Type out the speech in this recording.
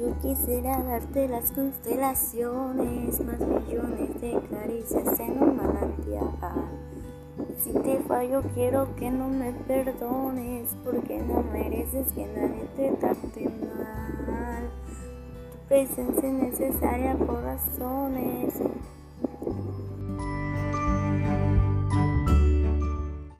Yo quisiera darte las constelaciones, más millones de caricias en un manantial. Si te fallo quiero que no me perdones, porque no mereces que nadie te trate mal. Tu presencia es necesaria por razones